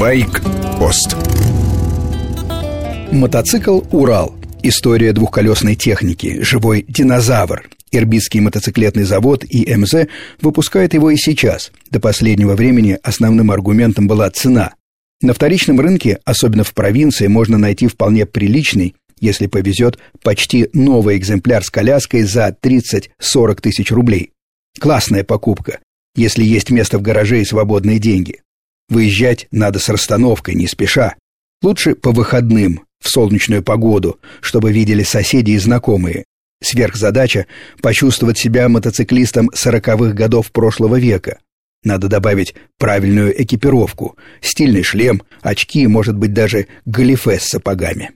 Байк-пост Мотоцикл «Урал» История двухколесной техники, живой динозавр. Ирбитский мотоциклетный завод и МЗ выпускает его и сейчас. До последнего времени основным аргументом была цена. На вторичном рынке, особенно в провинции, можно найти вполне приличный, если повезет, почти новый экземпляр с коляской за 30-40 тысяч рублей. Классная покупка, если есть место в гараже и свободные деньги. Выезжать надо с расстановкой, не спеша. Лучше по выходным, в солнечную погоду, чтобы видели соседи и знакомые. Сверхзадача – почувствовать себя мотоциклистом сороковых годов прошлого века. Надо добавить правильную экипировку, стильный шлем, очки, может быть, даже галифе с сапогами.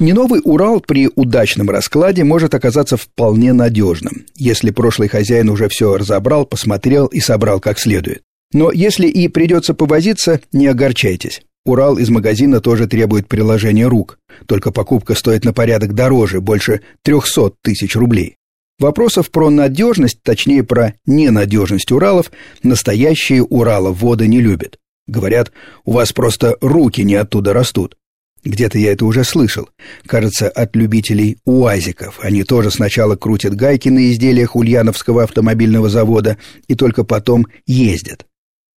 Не новый Урал при удачном раскладе может оказаться вполне надежным, если прошлый хозяин уже все разобрал, посмотрел и собрал как следует. Но если и придется повозиться, не огорчайтесь. Урал из магазина тоже требует приложения рук, только покупка стоит на порядок дороже, больше 300 тысяч рублей. Вопросов про надежность, точнее про ненадежность Уралов, настоящие Ураловоды не любят. Говорят, у вас просто руки не оттуда растут. Где-то я это уже слышал. Кажется, от любителей УАЗиков. Они тоже сначала крутят гайки на изделиях Ульяновского автомобильного завода и только потом ездят.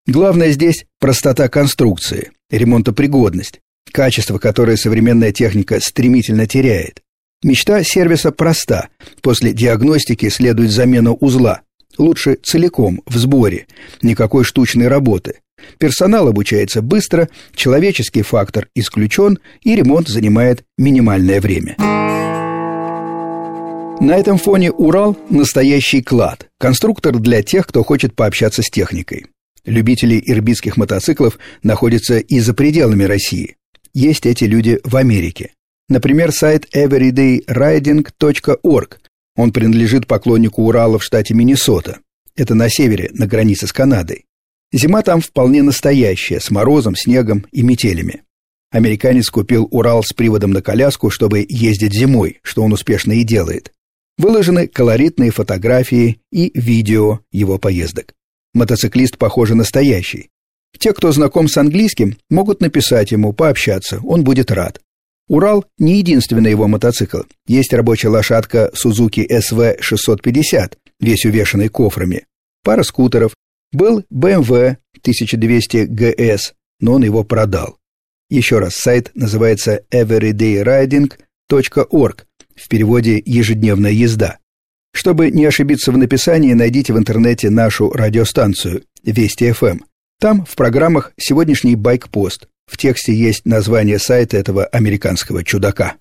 Главное здесь простота конструкции, ремонтопригодность, качество, которое современная техника стремительно теряет. Мечта сервиса проста. После диагностики следует замена узла. Лучше целиком, в сборе. Никакой штучной работы. Персонал обучается быстро, человеческий фактор исключен, и ремонт занимает минимальное время. На этом фоне Урал – настоящий клад, конструктор для тех, кто хочет пообщаться с техникой. Любители ирбитских мотоциклов находятся и за пределами России. Есть эти люди в Америке. Например, сайт everydayriding.org. Он принадлежит поклоннику Урала в штате Миннесота. Это на севере, на границе с Канадой. Зима там вполне настоящая, с морозом, снегом и метелями. Американец купил Урал с приводом на коляску, чтобы ездить зимой, что он успешно и делает. Выложены колоритные фотографии и видео его поездок. Мотоциклист, похоже, настоящий. Те, кто знаком с английским, могут написать ему, пообщаться, он будет рад. Урал не единственный его мотоцикл. Есть рабочая лошадка Suzuki SV650, весь увешанный кофрами. Пара скутеров. Был BMW 1200 GS, но он его продал. Еще раз, сайт называется everydayriding.org, в переводе «ежедневная езда». Чтобы не ошибиться в написании, найдите в интернете нашу радиостанцию Вести ФМ. Там в программах сегодняшний байк-пост. В тексте есть название сайта этого американского чудака.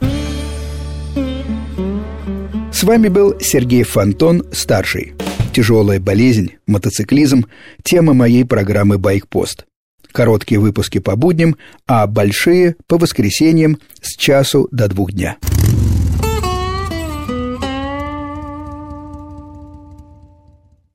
С вами был Сергей Фонтон, старший. Тяжелая болезнь, мотоциклизм – тема моей программы «Байкпост». Короткие выпуски по будням, а большие – по воскресеньям с часу до двух дня.